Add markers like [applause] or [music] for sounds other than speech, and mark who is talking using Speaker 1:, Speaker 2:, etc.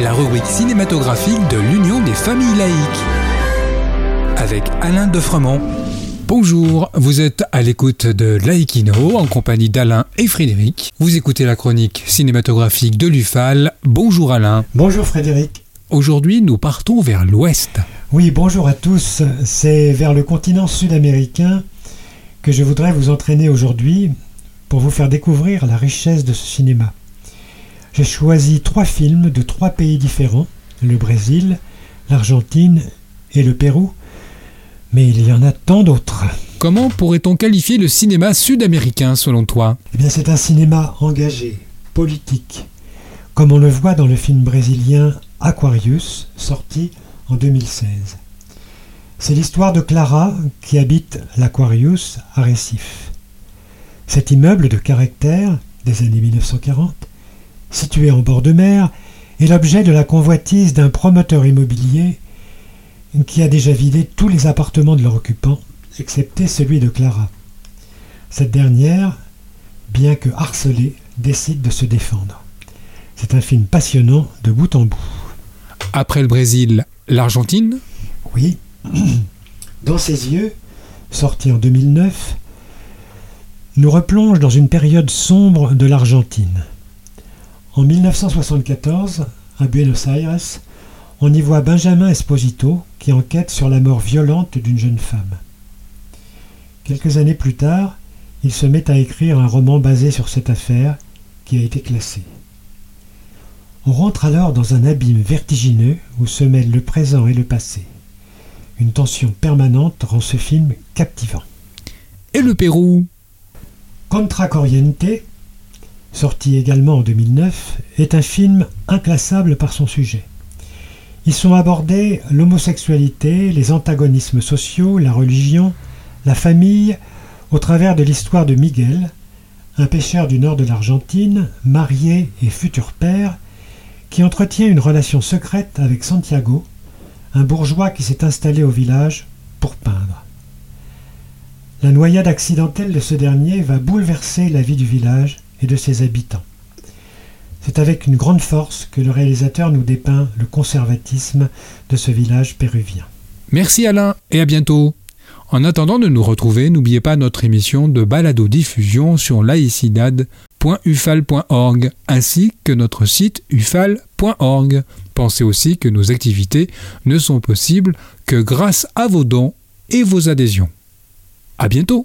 Speaker 1: La rubrique cinématographique de l'Union des familles laïques. Avec Alain Defremont. Bonjour, vous êtes à l'écoute de Laïkino en compagnie d'Alain et Frédéric. Vous écoutez la chronique cinématographique de l'UFAL. Bonjour Alain.
Speaker 2: Bonjour Frédéric.
Speaker 1: Aujourd'hui, nous partons vers l'ouest.
Speaker 2: Oui, bonjour à tous. C'est vers le continent sud-américain que je voudrais vous entraîner aujourd'hui pour vous faire découvrir la richesse de ce cinéma. J'ai choisi trois films de trois pays différents, le Brésil, l'Argentine et le Pérou, mais il y en a tant d'autres.
Speaker 1: Comment pourrait-on qualifier le cinéma sud-américain selon toi?
Speaker 2: Eh bien, c'est un cinéma engagé, politique, comme on le voit dans le film brésilien Aquarius, sorti en 2016. C'est l'histoire de Clara qui habite l'Aquarius à Récif. Cet immeuble de caractère des années 1940, situé en bord de mer, est l'objet de la convoitise d'un promoteur immobilier qui a déjà vidé tous les appartements de leur occupant, excepté celui de Clara. Cette dernière, bien que harcelée, décide de se défendre. C'est un film passionnant de bout en bout.
Speaker 1: Après le Brésil, l'Argentine?
Speaker 2: Oui. [clears throat] Dans ses yeux, sorti en 2009, nous replonge dans une période sombre de l'Argentine. En 1974, à Buenos Aires, on y voit Benjamin Esposito qui enquête sur la mort violente d'une jeune femme. Quelques années plus tard, il se met à écrire un roman basé sur cette affaire qui a été classée. On rentre alors dans un abîme vertigineux où se mêlent le présent et le passé. Une tension permanente rend ce film captivant.
Speaker 1: Et le Pérou?
Speaker 2: Contra Corriente, sorti également en 2009, est un film inclassable par son sujet. Ils sont abordés l'homosexualité, les antagonismes sociaux, la religion, la famille, au travers de l'histoire de Miguel, un pêcheur du nord de l'Argentine, marié et futur père, qui entretient une relation secrète avec Santiago, un bourgeois qui s'est installé au village pour peindre. La noyade accidentelle de ce dernier va bouleverser la vie du village et de ses habitants. C'est avec une grande force que le réalisateur nous dépeint le conservatisme de ce village péruvien.
Speaker 1: Merci Alain et à bientôt. En attendant de nous retrouver, n'oubliez pas notre émission de balado diffusion sur laicidad.ufal.org ainsi que notre site ufal.org. Pensez aussi que nos activités ne sont possibles que grâce à vos dons et vos adhésions. À bientôt.